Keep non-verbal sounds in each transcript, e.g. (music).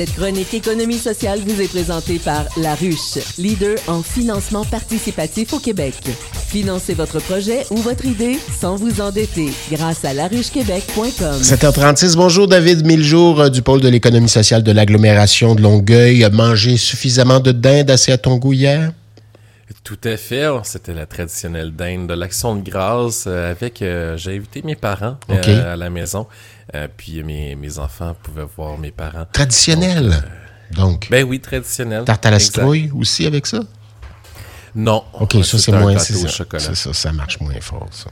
Cette chronique économie sociale vous est présentée par La Ruche, leader en financement participatif au Québec. Financez votre projet ou votre idée sans vous endetter grâce à laruchequebec.com. 7h36, bonjour David Miljour euh, du pôle de l'économie sociale de l'agglomération de Longueuil. Mangé suffisamment de dinde assez à ton goût? Tout à fait. C'était la traditionnelle dinde de l'action de grâce euh, avec. euh, J'ai invité mes parents euh, à la maison. Euh, puis mes, mes enfants pouvaient voir mes parents. Traditionnel. Donc, Ben oui, traditionnel. tarte à la citrouille aussi avec ça? Non. OK, ça, c'est moins. ça, c'est ça, ça marche moins fort, ça.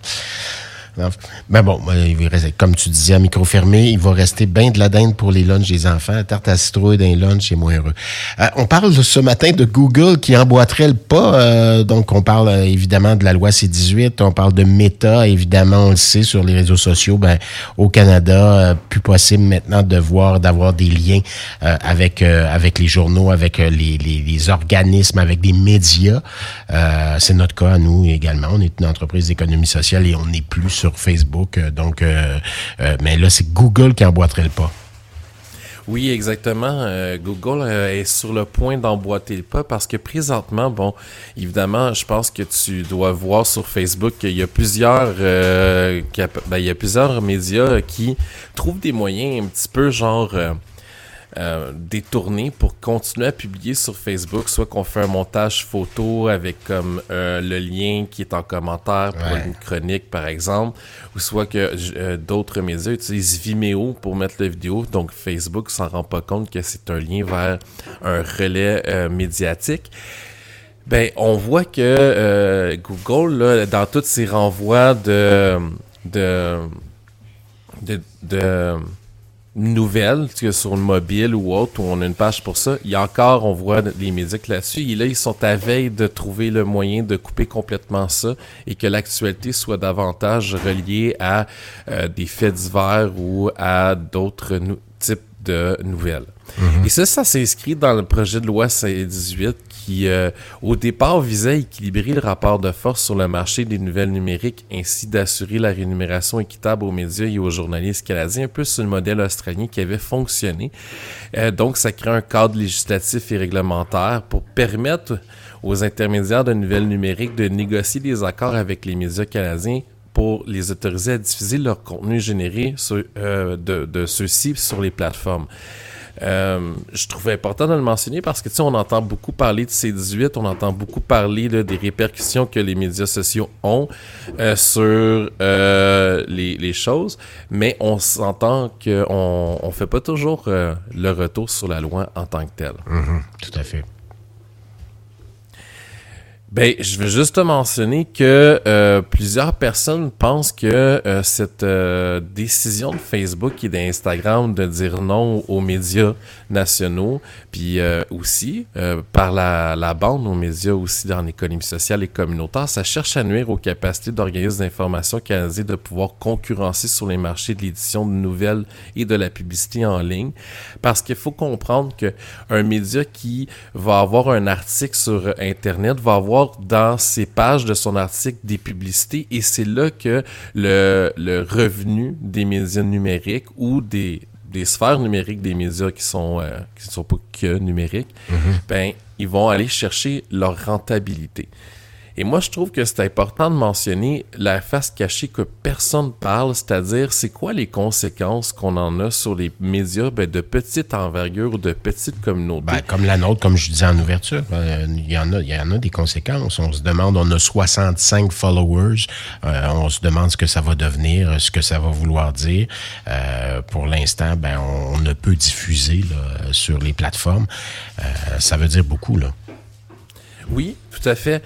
Mais bon, va rester- comme tu disais, à micro fermé, il va rester bien de la dinde pour les lunchs des enfants. Tarte à citrouille d'un lunch, c'est moins heureux. Euh, on parle ce matin de Google qui emboîterait le pas. euh, donc, on parle euh, évidemment de la loi C-18. On parle de Meta, évidemment, on le sait, sur les réseaux sociaux. Ben, au Canada, euh, plus possible maintenant de voir, d'avoir des liens euh, avec, euh, avec les journaux, avec les, les, les organismes, avec des médias. C'est notre cas nous également. On est une entreprise d'économie sociale et on n'est plus sur Facebook. euh, donc, euh, euh, mais là, c'est Google qui emboîterait le pas. Oui, exactement. Google est sur le point d'emboîter le pas parce que présentement, bon, évidemment, je pense que tu dois voir sur Facebook qu'il y a plusieurs, ben, il y a plusieurs médias qui trouvent des moyens un petit peu genre euh, détournés pour continuer à publier sur Facebook, soit qu'on fait un montage photo avec comme euh, le lien qui est en commentaire pour Ouais. une chronique par exemple, ou soit que euh, d'autres médias utilisent Vimeo pour mettre la vidéo, donc Facebook s'en rend pas compte que c'est un lien vers un relais euh, médiatique. Ben, on voit que euh, Google, là, dans tous ses renvois de, de, de, de nouvelles, que sur le mobile ou autre, où on a une page pour ça, il y a encore, on voit les médias là-dessus, et là, ils sont à veille de trouver le moyen de couper complètement ça et que l'actualité soit davantage reliée à euh, des faits divers ou à d'autres types de nouvelles. Et ça, ça s'inscrit dans le projet de loi C-18 qui, euh, au départ, visait à équilibrer le rapport de force sur le marché des nouvelles numériques ainsi d'assurer la rémunération équitable aux médias et aux journalistes canadiens, un peu sur le modèle australien qui avait fonctionné. Euh, donc, ça crée un cadre législatif et réglementaire pour permettre aux intermédiaires de nouvelles numériques de négocier des accords avec les médias canadiens pour les autoriser à diffuser leur contenu généré euh, de, de ceux-ci sur les plateformes. Euh, je trouvais important de le mentionner parce que tu sais, on entend beaucoup parler de C18, on entend beaucoup parler des répercussions que les médias sociaux ont euh, sur euh, les, choses, mais on s'entend qu'on on fait pas toujours le retour sur la loi en tant que telle. Mhm, tout à fait. Ben, je veux juste te mentionner que euh, plusieurs personnes pensent que euh, cette euh, décision de Facebook et d'Instagram de dire non aux médias nationaux, puis euh, aussi euh, par la, la bande aux médias aussi dans l'économie sociale et communautaire, ça cherche à nuire aux capacités d'organismes d'information canadiens de pouvoir concurrencer sur les marchés de l'édition de nouvelles et de la publicité en ligne, parce qu'il faut comprendre que un média qui va avoir un article sur Internet va avoir dans ses pages de son article des publicités et c'est là que le, le revenu des médias numériques ou des, des sphères numériques des médias qui sont euh, qui ne sont pas que numériques, ben ils vont aller chercher leur rentabilité. Et moi, je trouve que c'est important de mentionner la face cachée que personne parle, c'est-à-dire c'est quoi les conséquences qu'on en a sur les médias ben, de petite envergure ou de petite communauté? Ben, comme la nôtre, comme je disais en ouverture, euh, il y en a, il y en a des conséquences. On se demande, on a 65 followers, euh, on se demande ce que ça va devenir, ce que ça va vouloir dire. Euh, pour l'instant, ben, on, on ne peut diffuser là, sur les plateformes. Euh, ça veut dire beaucoup, là. Oui, tout à fait.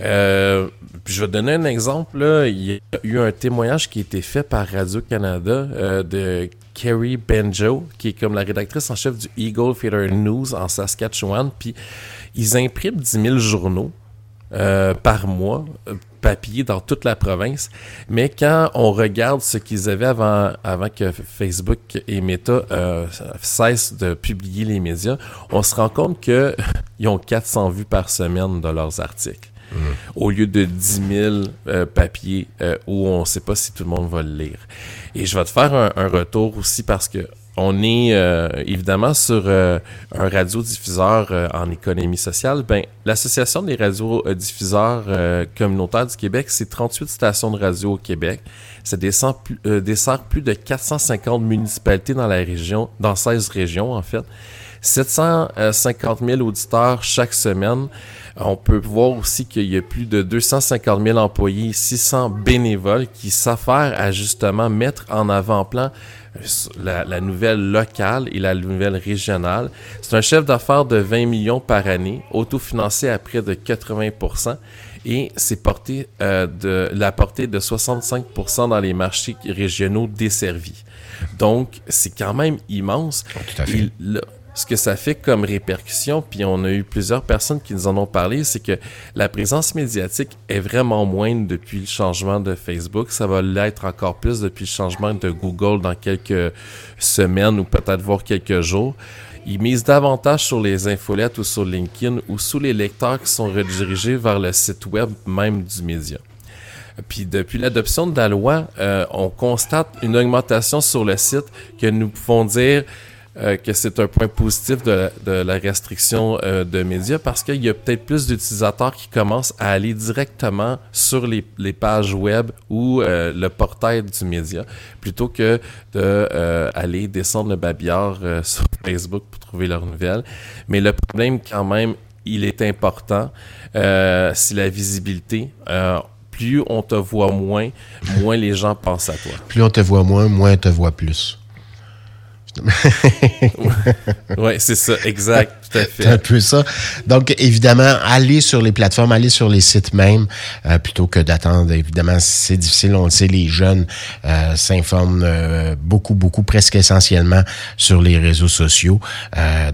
Euh, je vais donner un exemple. Là. Il y a eu un témoignage qui a été fait par Radio-Canada euh, de Carrie Benjo, qui est comme la rédactrice en chef du Eagle Theatre News en Saskatchewan. Puis ils impriment 10 000 journaux euh, par mois, euh, papier dans toute la province. Mais quand on regarde ce qu'ils avaient avant, avant que Facebook et Meta euh, cessent de publier les médias, on se rend compte qu'ils (laughs) ont 400 vues par semaine de leurs articles. Au lieu de 10 000 euh, papiers euh, où on ne sait pas si tout le monde va le lire. Et je vais te faire un, retour aussi parce que on est euh, évidemment sur un radiodiffuseur euh, en économie sociale. Ben, l'Association des radiodiffuseurs communautaires du Québec, c'est 38 stations de radio au Québec. Ça dessert plus, dessert plus de 450 municipalités dans la région, dans 16 régions en fait. 750 000 auditeurs chaque semaine. On peut voir aussi qu'il y a plus de 250 000 employés, 600 bénévoles qui s'affairent à justement mettre en avant-plan la, la, nouvelle locale et la nouvelle régionale. C'est un chef d'affaires de 20 millions par année, autofinancé à près de 80 et c'est porté euh, de la portée de 65 dans les marchés régionaux desservis. Donc, c'est quand même immense. Oh, tout à fait ce que ça fait comme répercussion, puis on a eu plusieurs personnes qui nous en ont parlé, c'est que la présence médiatique est vraiment moindre depuis le changement de Facebook. Ça va l'être encore plus depuis le changement de Google dans quelques semaines ou peut-être voir quelques jours. Ils misent davantage sur les infolettes ou sur LinkedIn ou sous les lecteurs qui sont redirigés vers le site web même du média. Puis depuis l'adoption de la loi, euh, on constate une augmentation sur le site que nous pouvons dire euh, que c'est un point positif de, la restriction euh, de médias parce qu'il y a peut-être plus d'utilisateurs qui commencent à aller directement sur les, pages web ou euh, le portail du média plutôt que d'aller descendre le babillard (laughs) sur Facebook pour trouver leurs nouvelles. Mais le problème quand même, il est important, c'est la visibilité plus on te voit moins, moins les gens pensent à toi. Plus on te voit moins, moins on te voit plus. (laughs) oui, c'est ça, exact. C'est un peu ça. Donc, évidemment, aller sur les plateformes, aller sur les sites même, euh, plutôt que d'attendre. Évidemment, c'est difficile, on le sait, les jeunes euh, s'informent euh, beaucoup, beaucoup, presque essentiellement sur les réseaux sociaux.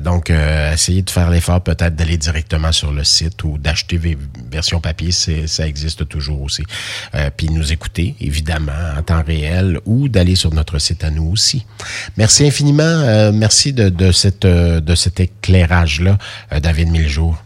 donc, essayer de faire l'effort peut-être d'aller directement sur le site ou d'acheter version papier, ça existe toujours aussi. puis nous écouter, évidemment, en temps réel ou d'aller sur notre site à nous aussi. Merci infiniment euh, merci de, cette, euh, de cet éclairage-là, euh, David Miljour.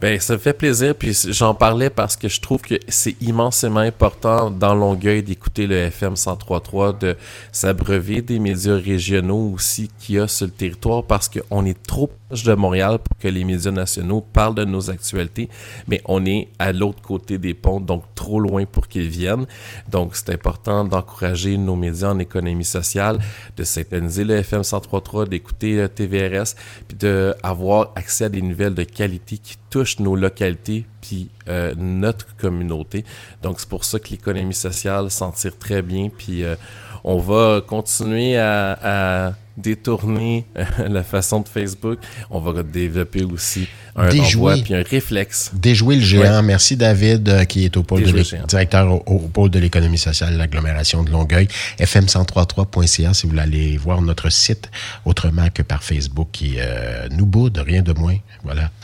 Ben, ça me fait plaisir, puis j'en parlais parce que je trouve que c'est immensément important dans Longueuil d'écouter le FM 103.3, de s'abreuver des médias régionaux aussi qu'il y a sur le territoire parce qu'on est trop de Montréal pour que les médias nationaux parlent de nos actualités, mais on est à l'autre côté des ponts, donc trop loin pour qu'ils viennent. Donc, c'est important d'encourager nos médias en économie sociale, de synthétiser le FM 103.3, d'écouter le TVRS, puis d'avoir accès à des nouvelles de qualité qui touchent nos localités, puis euh, notre communauté. Donc, c'est pour ça que l'économie sociale s'en tire très bien, puis euh, on va continuer à détourner euh, la façon de Facebook, on va développer aussi un Déjouer. puis un réflexe. Déjouer le géant. Merci David, euh, qui est au pôle de directeur au, pôle de l'économie sociale de l'agglomération de Longueuil. fm1033.ca si vous voulez aller voir notre site autrement que par Facebook qui euh, nous boude, rien de moins. Voilà.